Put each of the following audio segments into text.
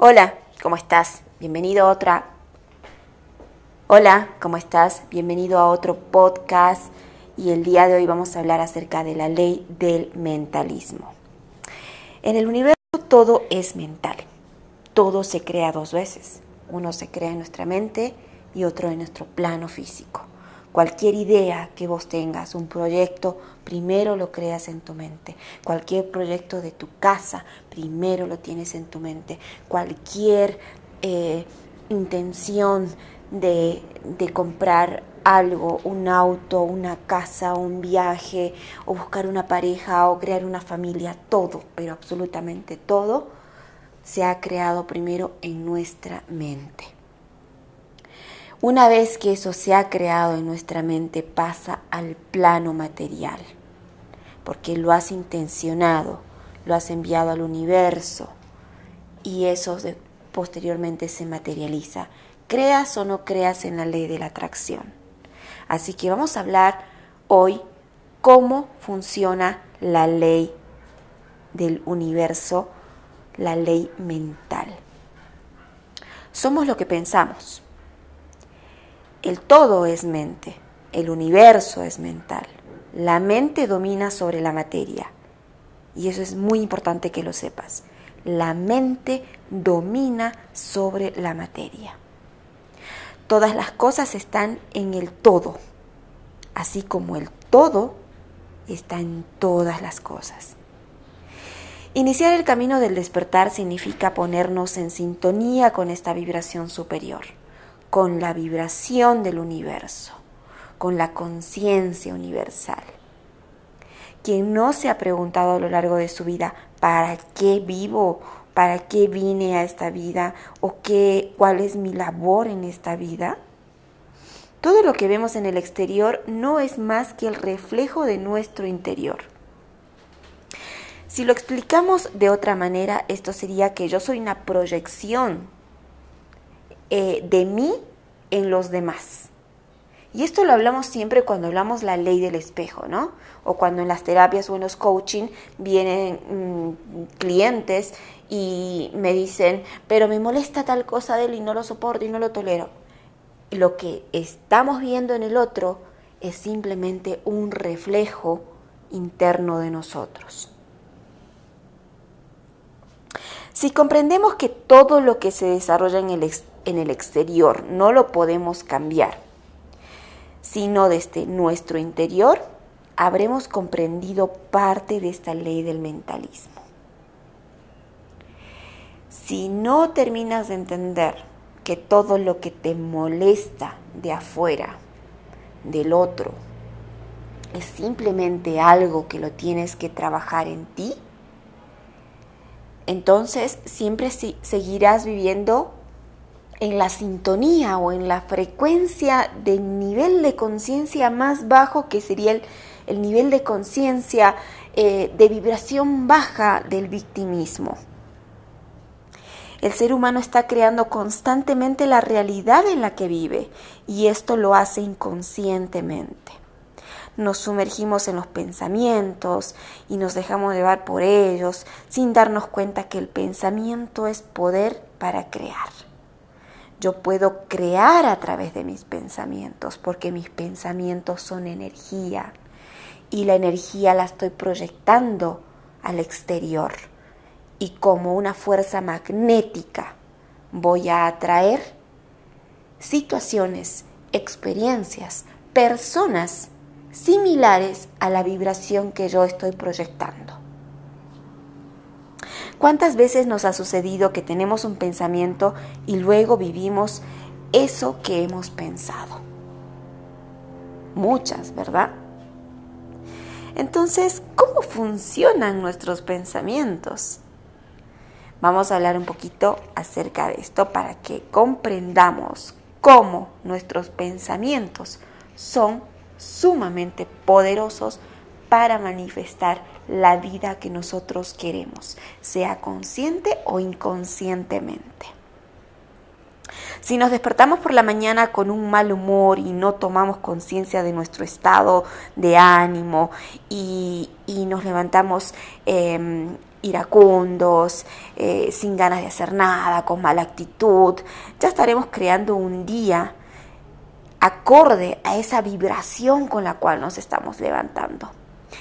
Hola, ¿cómo estás? Bienvenido a otra... Hola, ¿cómo estás? Bienvenido a otro podcast y el día de hoy vamos a hablar acerca de la ley del mentalismo. En el universo todo es mental, todo se crea dos veces. Uno se crea en nuestra mente y otro en nuestro plano físico. Cualquier idea que vos tengas, un proyecto, primero lo creas en tu mente. Cualquier proyecto de tu casa, primero lo tienes en tu mente. Cualquier eh, intención de, de comprar algo, un auto, una casa, un viaje, o buscar una pareja, o crear una familia, todo, pero absolutamente todo, se ha creado primero en nuestra mente. Una vez que eso se ha creado en nuestra mente, pasa al plano material, porque lo has intencionado, lo has enviado al universo y eso posteriormente se materializa, creas o no creas en la ley de la atracción. Así que vamos a hablar hoy cómo funciona la ley del universo, la ley mental. Somos lo que pensamos. El todo es mente, el universo es mental. La mente domina sobre la materia. Y eso es muy importante que lo sepas. La mente domina sobre la materia. Todas las cosas están en el todo, así como el todo está en todas las cosas. Iniciar el camino del despertar significa ponernos en sintonía con esta vibración superior con la vibración del universo, con la conciencia universal. Quien no se ha preguntado a lo largo de su vida, ¿para qué vivo? ¿Para qué vine a esta vida? ¿O qué, cuál es mi labor en esta vida? Todo lo que vemos en el exterior no es más que el reflejo de nuestro interior. Si lo explicamos de otra manera, esto sería que yo soy una proyección eh, de mí en los demás. Y esto lo hablamos siempre cuando hablamos la ley del espejo, ¿no? O cuando en las terapias o en los coaching vienen mm, clientes y me dicen, pero me molesta tal cosa de él y no lo soporto y no lo tolero. Lo que estamos viendo en el otro es simplemente un reflejo interno de nosotros. Si comprendemos que todo lo que se desarrolla en el, en el exterior no lo podemos cambiar, sino desde nuestro interior, habremos comprendido parte de esta ley del mentalismo. Si no terminas de entender que todo lo que te molesta de afuera, del otro, es simplemente algo que lo tienes que trabajar en ti, entonces siempre seguirás viviendo en la sintonía o en la frecuencia del nivel de conciencia más bajo que sería el, nivel de conciencia eh, de vibración baja del victimismo. El ser humano está creando constantemente la realidad en la que vive y esto lo hace inconscientemente nos sumergimos en los pensamientos y nos dejamos llevar por ellos sin darnos cuenta que el pensamiento es poder para crear. Yo puedo crear a través de mis pensamientos porque mis pensamientos son energía y la energía la estoy proyectando al exterior y como una fuerza magnética voy a atraer situaciones, experiencias, personas similares a la vibración que yo estoy proyectando. ¿Cuántas veces nos ha sucedido que tenemos un pensamiento y luego vivimos eso que hemos pensado? Muchas, ¿verdad? Entonces, ¿cómo funcionan nuestros pensamientos? Vamos a hablar un poquito acerca de esto para que comprendamos cómo nuestros pensamientos son sumamente poderosos para manifestar la vida que nosotros queremos, sea consciente o inconscientemente. Si nos despertamos por la mañana con un mal humor y no tomamos conciencia de nuestro estado de ánimo y, nos levantamos em, iracundos, eh, sin ganas de hacer nada, con mala actitud. Ya estaremos creando un día acorde a esa vibración con la cual nos estamos levantando.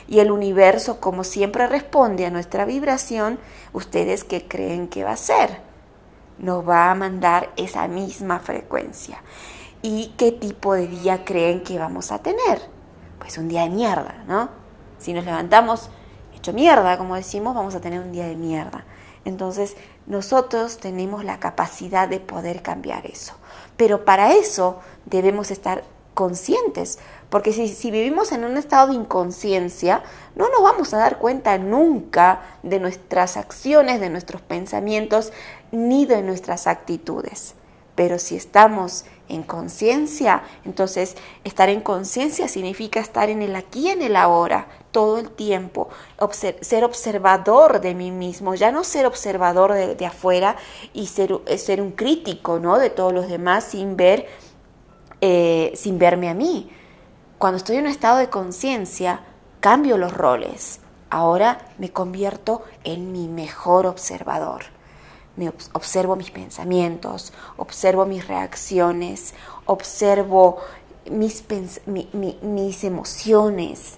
Y el universo, como siempre, responde a nuestra vibración. ¿Ustedes qué creen que va a ser? Nos va a mandar esa misma frecuencia. ¿Y qué tipo de día creen que vamos a tener? Pues un día de mierda, ¿no? Si nos levantamos hecho mierda, como decimos, vamos a tener un día de mierda. Entonces, nosotros tenemos la capacidad de poder cambiar eso. Pero para eso debemos estar conscientes, porque si, vivimos en un estado de inconsciencia, no nos vamos a dar cuenta nunca de nuestras acciones, de nuestros pensamientos, ni de nuestras actitudes. Pero si estamos en conciencia, entonces estar en conciencia significa estar en el aquí en el ahora, todo el tiempo, ser observador de mí mismo, ya no ser observador de, afuera y ser, ser, un crítico ¿no? de todos los demás sin ver, eh, sin verme a mí. Cuando estoy en un estado de conciencia, cambio los roles. Ahora me convierto en mi mejor observador. Me observo mis pensamientos, observo mis reacciones, observo mis, mis emociones,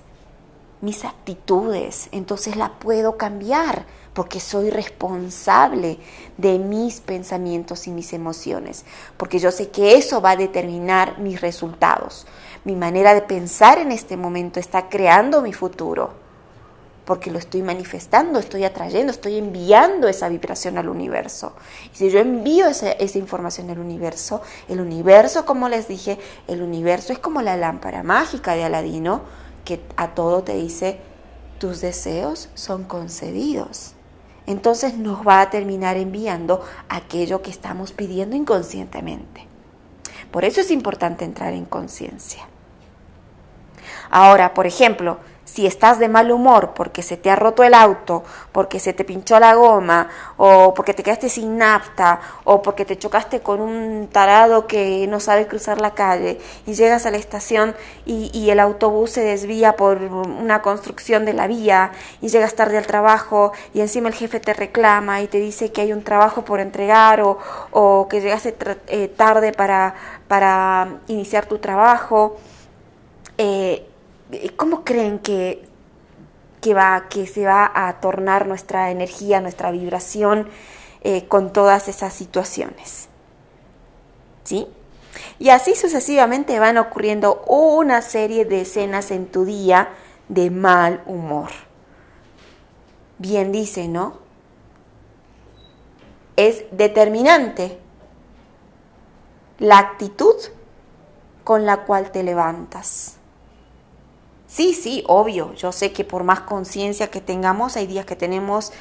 mis actitudes. Entonces la puedo cambiar porque soy responsable de mis pensamientos y mis emociones, porque yo sé que eso va a determinar mis resultados. Mi manera de pensar en este momento está creando mi futuro, porque lo estoy manifestando, estoy atrayendo, estoy enviando esa vibración al universo. Y si yo envío esa, esa información al universo, el universo, como les dije, el universo es como la lámpara mágica de Aladino, que a todo te dice, tus deseos son concedidos entonces nos va a terminar enviando aquello que estamos pidiendo inconscientemente. Por eso es importante entrar en conciencia. Ahora, por ejemplo, si estás de mal humor porque se te ha roto el auto, porque se te pinchó la goma, o porque te quedaste sin nafta, o porque te chocaste con un tarado que no sabe cruzar la calle, y llegas a la estación y, el autobús se desvía por una construcción de la vía, y llegas tarde al trabajo, y encima el jefe te reclama y te dice que hay un trabajo por entregar, o, que llegaste eh, tarde para, para iniciar tu trabajo, eh, ¿cómo creen que, que, va, que se va a tornar nuestra energía, nuestra vibración eh, con todas esas situaciones? ¿Sí? Y así sucesivamente van ocurriendo una serie de escenas en tu día de mal humor. Bien dice, ¿no? Es determinante la actitud con la cual te levantas. Sí, sí, obvio. Yo sé que por más conciencia que tengamos, hay días que tenemos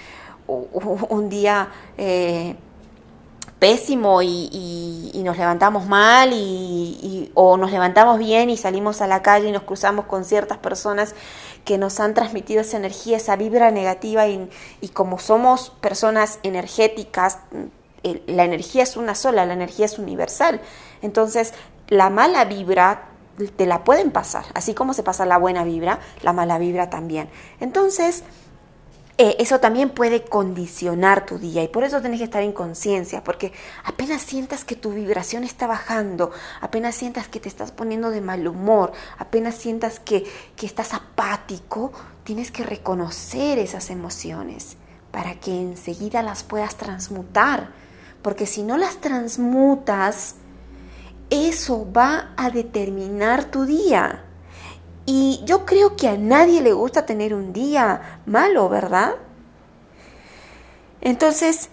un día eh, pésimo y, nos levantamos mal y, o nos levantamos bien y salimos a la calle y nos cruzamos con ciertas personas que nos han transmitido esa energía, esa vibra negativa y, y como somos personas energéticas, la energía es una sola, la energía es universal. Entonces, la mala vibra te la pueden pasar, así como se pasa la buena vibra, la mala vibra también. Entonces, eh, eso también puede condicionar tu día y por eso tienes que estar en conciencia, porque apenas sientas que tu vibración está bajando, apenas sientas que te estás poniendo de mal humor, apenas sientas que, que estás apático, tienes que reconocer esas emociones para que enseguida las puedas transmutar, porque si no las transmutas, eso va a determinar tu día. Y yo creo que a nadie le gusta tener un día malo, ¿verdad? Entonces,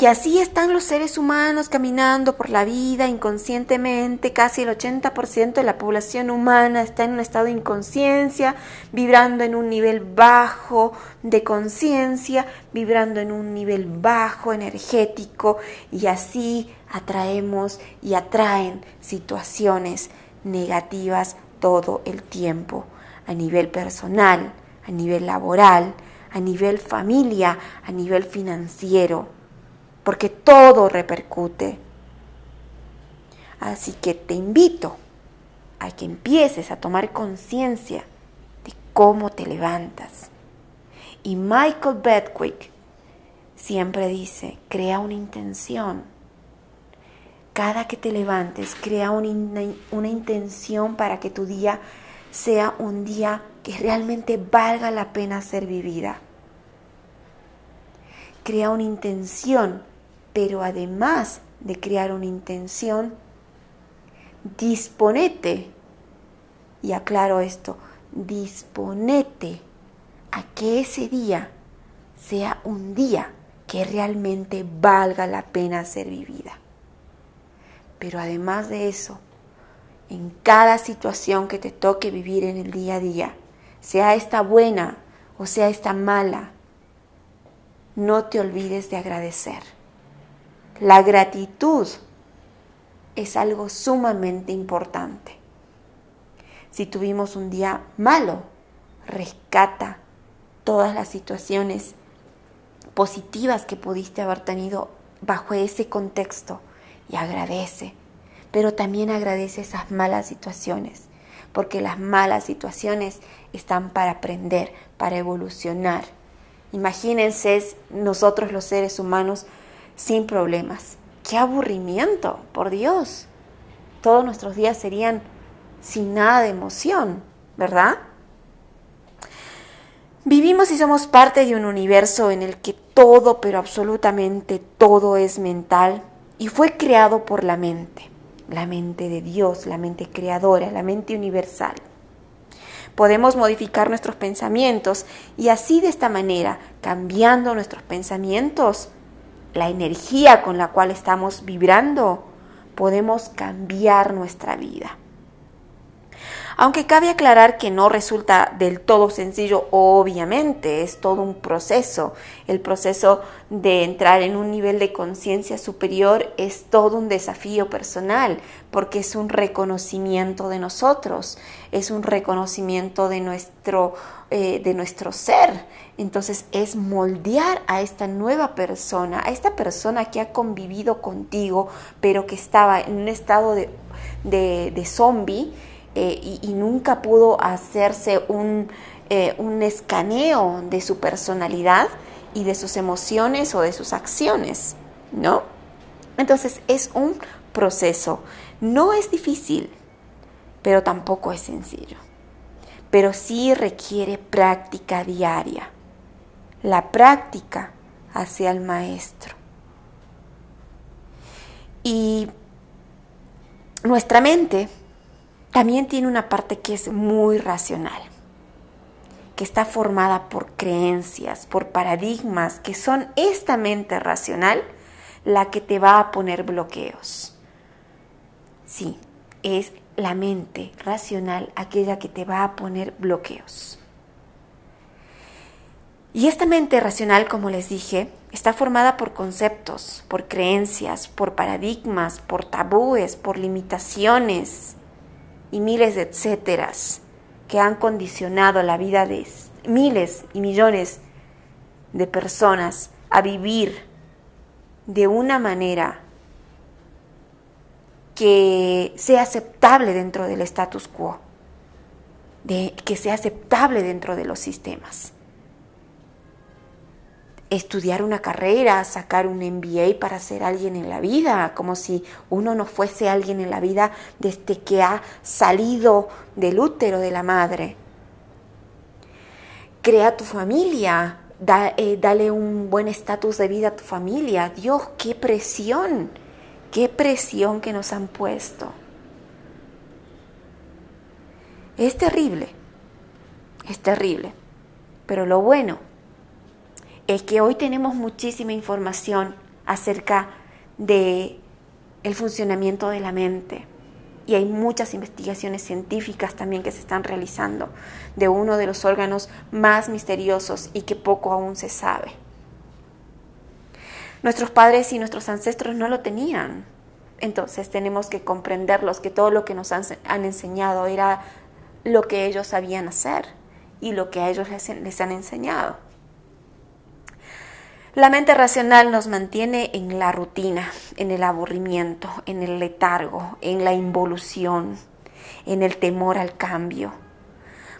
y así están los seres humanos caminando por la vida inconscientemente. Casi el 80% de la población humana está en un estado de inconsciencia, vibrando en un nivel bajo de conciencia, vibrando en un nivel bajo energético. Y así atraemos y atraen situaciones negativas todo el tiempo, a nivel personal, a nivel laboral, a nivel familia, a nivel financiero porque todo repercute. Así que te invito a que empieces a tomar conciencia de cómo te levantas Y Michael Bedwick siempre dice, crea una intención. Cada que te levantes, crea una, una intención para que tu día sea un día que realmente valga la pena ser vivida. Crea una intención, pero además de crear una intención, disponete, y aclaro esto, disponete a que ese día sea un día que realmente valga la pena ser vivida. Pero además de eso, en cada situación que te toque vivir en el día a día, sea esta buena o sea esta mala, no te olvides de agradecer. La gratitud es algo sumamente importante. Si tuvimos un día malo, rescata todas las situaciones positivas que pudiste haber tenido bajo ese contexto y agradece. Pero también agradece esas malas situaciones, porque las malas situaciones están para aprender, para evolucionar. Imagínense nosotros los seres humanos sin problemas. ¡Qué aburrimiento! Por Dios. Todos nuestros días serían sin nada de emoción, ¿verdad? Vivimos y somos parte de un universo en el que todo, pero absolutamente todo es mental y fue creado por la mente, la mente de Dios, la mente creadora, la mente universal. Podemos modificar nuestros pensamientos y así de esta manera, cambiando nuestros pensamientos, la energía con la cual estamos vibrando, podemos cambiar nuestra vida. Aunque cabe aclarar que no resulta del todo sencillo, obviamente, es todo un proceso. El proceso de entrar en un nivel de conciencia superior es todo un desafío personal, porque es un reconocimiento de nosotros, es un reconocimiento de nuestro, eh, de nuestro ser. Entonces es moldear a esta nueva persona, a esta persona que ha convivido contigo, pero que estaba en un estado de, de, de zombie eh, y, nunca pudo hacerse un, eh, un escaneo de su personalidad y de sus emociones o de sus acciones, ¿no? Entonces es un proceso. No es difícil, pero tampoco es sencillo. Pero sí requiere práctica diaria. La práctica hacia el maestro. Y nuestra mente también tiene una parte que es muy racional, que está formada por creencias, por paradigmas, que son esta mente racional la que te va a poner bloqueos. Sí, es la mente racional aquella que te va a poner bloqueos. Y esta mente racional, como les dije, está formada por conceptos, por creencias, por paradigmas, por tabúes, por limitaciones, y miles de etcéteras que han condicionado la vida de miles y millones de personas a vivir de una manera que sea aceptable dentro del status quo, de, que sea aceptable dentro de los sistemas estudiar una carrera, sacar un MBA para ser alguien en la vida, como si uno no fuese alguien en la vida desde que ha salido del útero de la madre. Crea tu familia, eh, dale un buen estatus de vida a tu familia. Dios, qué presión, qué presión que nos han puesto. Es terrible, es terrible, pero lo bueno es que hoy tenemos muchísima información acerca de el funcionamiento de la mente y hay muchas investigaciones científicas también que se están realizando de uno de los órganos más misteriosos y que poco aún se sabe. Nuestros padres y nuestros ancestros no lo tenían. Entonces tenemos que comprenderlos, que todo lo que nos han, enseñado era lo que ellos sabían hacer y lo que a ellos les han enseñado. La mente racional nos mantiene en la rutina, en el aburrimiento, en el letargo, en la involución, en el temor al cambio.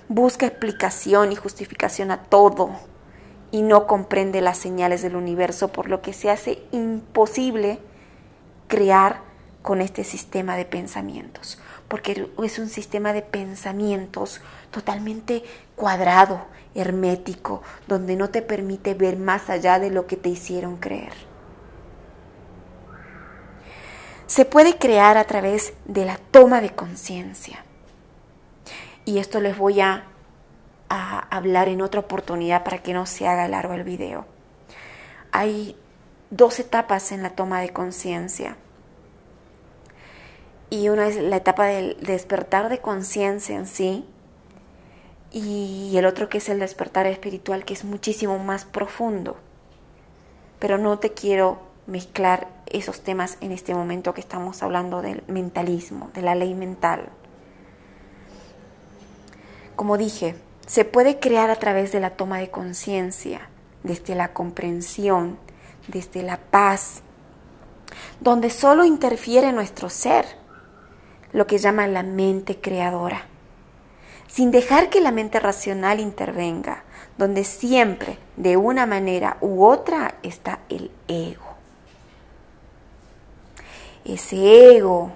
Busca explicación y justificación a todo y no comprende las señales del universo, por lo que se hace imposible crear con este sistema de pensamientos, porque es un sistema de pensamientos totalmente cuadrado, hermético, donde no te permite ver más allá de lo que te hicieron creer. Se puede crear a través de la toma de conciencia. Y esto les voy a, hablar en otra oportunidad para que no se haga largo el video. Hay dos etapas en la toma de conciencia. Y una es la etapa del despertar de conciencia en sí, y el otro que es el despertar espiritual, que es muchísimo más profundo. Pero no te quiero mezclar esos temas en este momento que estamos hablando del mentalismo, de la ley mental. Como dije, se puede crear a través de la toma de conciencia, desde la comprensión, desde la paz, donde solo interfiere nuestro ser, lo que llama la mente creadora sin dejar que la mente racional intervenga, donde siempre, de una manera u otra, está el ego. Ese ego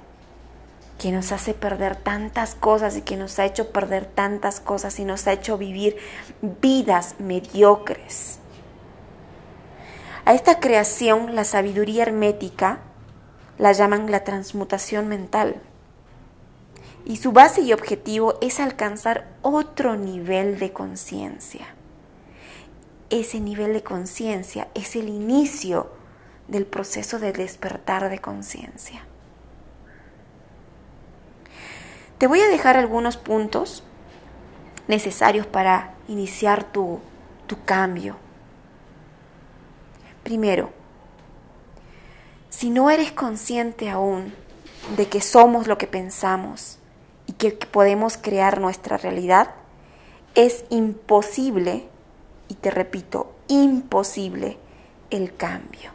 que nos hace perder tantas cosas y que nos ha hecho perder tantas cosas y nos ha hecho vivir vidas mediocres. A esta creación, la sabiduría hermética la llaman la transmutación mental y su base y objetivo es alcanzar otro nivel de conciencia. Ese nivel de conciencia es el inicio del proceso de despertar de conciencia. Te voy a dejar algunos puntos necesarios para iniciar tu, tu cambio. Primero, si no eres consciente aún de que somos lo que pensamos, y que podemos crear nuestra realidad, es imposible, y te repito, imposible el cambio.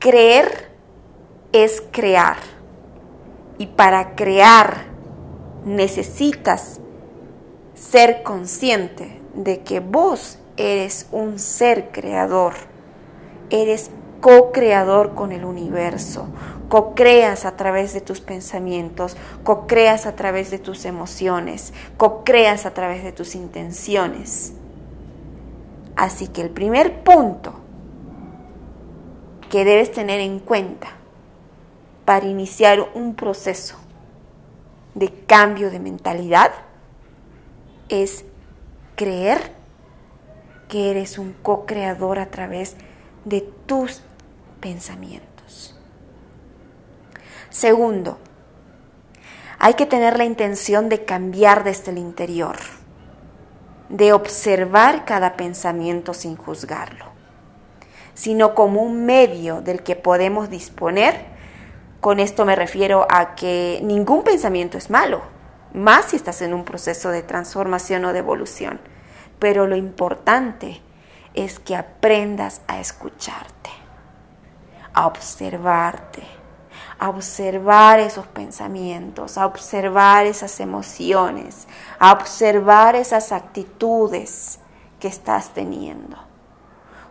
Creer es crear. Y para crear necesitas ser consciente de que vos eres un ser creador. Eres co-creador con el universo, co-creas a través de tus pensamientos, co-creas a través de tus emociones, co-creas a través de tus intenciones. Así que el primer punto que debes tener en cuenta para iniciar un proceso de cambio de mentalidad es creer que eres un co-creador a través de tus pensamientos. Segundo, hay que tener la intención de cambiar desde el interior, de observar cada pensamiento sin juzgarlo, sino como un medio del que podemos disponer. Con esto me refiero a que ningún pensamiento es malo, más si estás en un proceso de transformación o de evolución. Pero lo importante es que aprendas a escucharte a observarte, a observar esos pensamientos, a observar esas emociones, a observar esas actitudes que estás teniendo.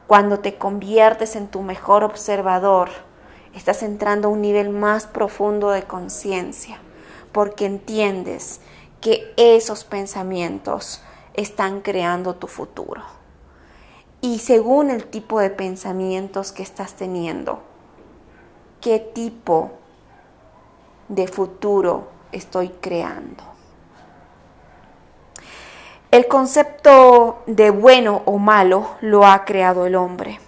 Cuando te conviertes en tu mejor observador, estás entrando a un nivel más profundo de conciencia, porque entiendes que esos pensamientos están creando tu futuro. Y según el tipo de pensamientos que estás teniendo, qué tipo de futuro estoy creando. El concepto de bueno o malo lo ha creado el hombre.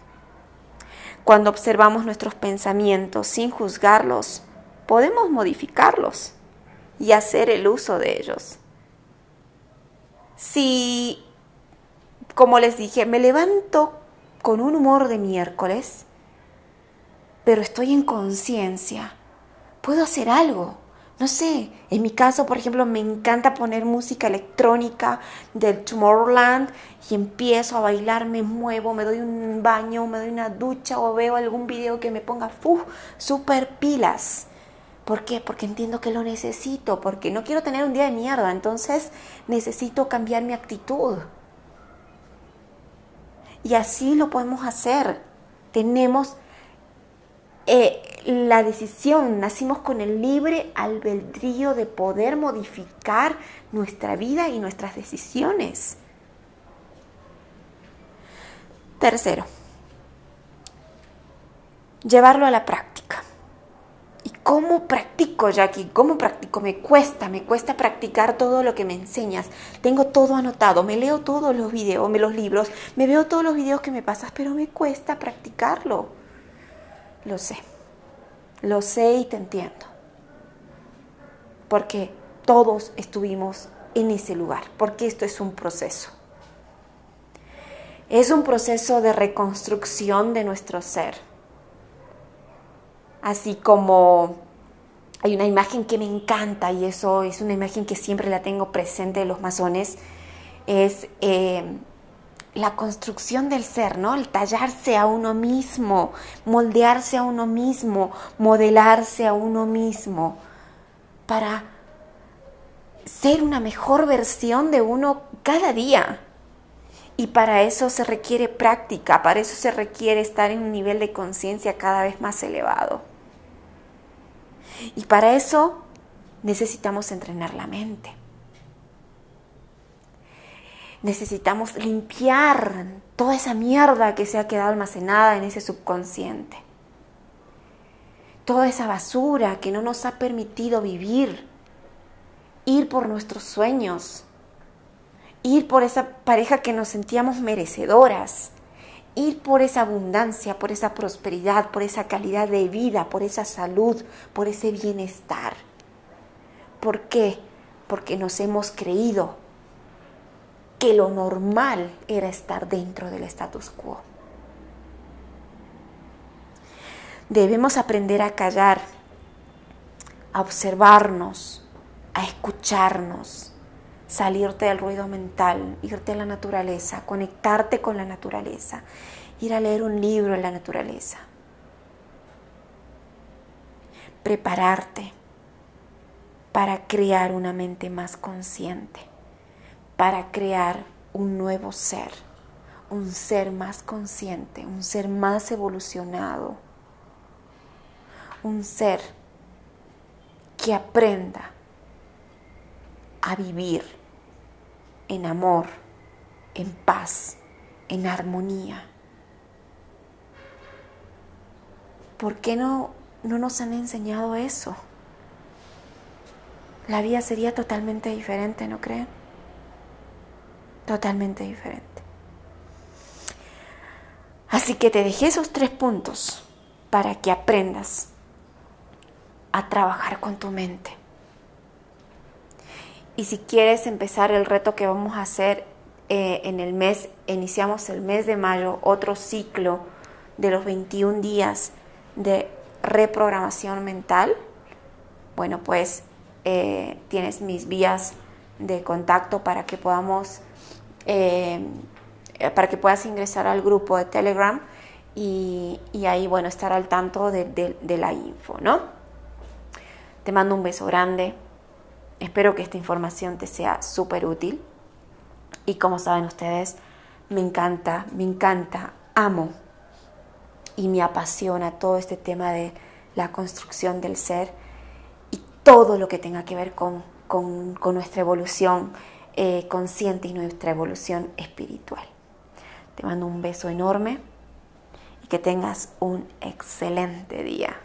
Cuando observamos nuestros pensamientos sin juzgarlos, podemos modificarlos y hacer el uso de ellos. Si, como les dije, me levanto con un humor de miércoles, pero estoy en conciencia, puedo hacer algo. No sé, en mi caso, por ejemplo, me encanta poner música electrónica del Tomorrowland y empiezo a bailar, me muevo, me doy un baño, me doy una ducha o veo algún video que me ponga ¡uf! super pilas. ¿Por qué? Porque entiendo que lo necesito, porque no quiero tener un día de mierda, entonces necesito cambiar mi actitud. Y así lo podemos hacer. Tenemos eh, la decisión, nacimos con el libre albedrío de poder modificar nuestra vida y nuestras decisiones. Tercero, llevarlo a la práctica. ¿Y cómo practico, Jackie? ¿Cómo practico? Me cuesta, me cuesta practicar todo lo que me enseñas. Tengo todo anotado, me leo todos los videos, me los libros, me veo todos los videos que me pasas, pero me cuesta practicarlo. Lo sé, lo sé y te entiendo. Porque todos estuvimos en ese lugar, porque esto es un proceso. Es un proceso de reconstrucción de nuestro ser así como hay una imagen que me encanta y eso es una imagen que siempre la tengo presente de los masones, es eh, la construcción del ser, ¿no? El tallarse a uno mismo, moldearse a uno mismo, modelarse a uno mismo, para ser una mejor versión de uno cada día. Y para eso se requiere práctica, para eso se requiere estar en un nivel de conciencia cada vez más elevado. Y para eso necesitamos entrenar la mente. Necesitamos limpiar toda esa mierda que se ha quedado almacenada en ese subconsciente. Toda esa basura que no nos ha permitido vivir, ir por nuestros sueños, ir por esa pareja que nos sentíamos merecedoras, ir por esa abundancia, por esa prosperidad, por esa calidad de vida, por esa salud, por ese bienestar. ¿Por qué? Porque nos hemos creído que lo normal era estar dentro del status quo. Debemos aprender a callar, a observarnos, a escucharnos, salirte del ruido mental, irte a la naturaleza, conectarte con la naturaleza, ir a leer un libro en la naturaleza, prepararte para crear una mente más consciente, para crear un nuevo ser, un ser más consciente, un ser más evolucionado, un ser que aprenda a vivir en amor, en paz, en armonía. ¿Por qué no, no nos han enseñado eso? La vida sería totalmente diferente, ¿no creen? Totalmente diferente. Así que te dejé esos tres puntos para que aprendas a trabajar con tu mente. Y si quieres empezar el reto que vamos a hacer eh, en el mes, iniciamos el mes de mayo, otro ciclo de los 21 días de reprogramación mental, bueno, pues eh, tienes mis vías de contacto para que podamos, eh, para que puedas ingresar al grupo de Telegram y, ahí, bueno, estar al tanto de, de la info, ¿no? Te mando un beso grande Espero que esta información te sea súper útil. Y como saben ustedes, me encanta, me encanta, amo y me apasiona todo este tema de la construcción del ser y todo lo que tenga que ver con, nuestra evolución eh, consciente y nuestra evolución espiritual. Te mando un beso enorme y que tengas un excelente día.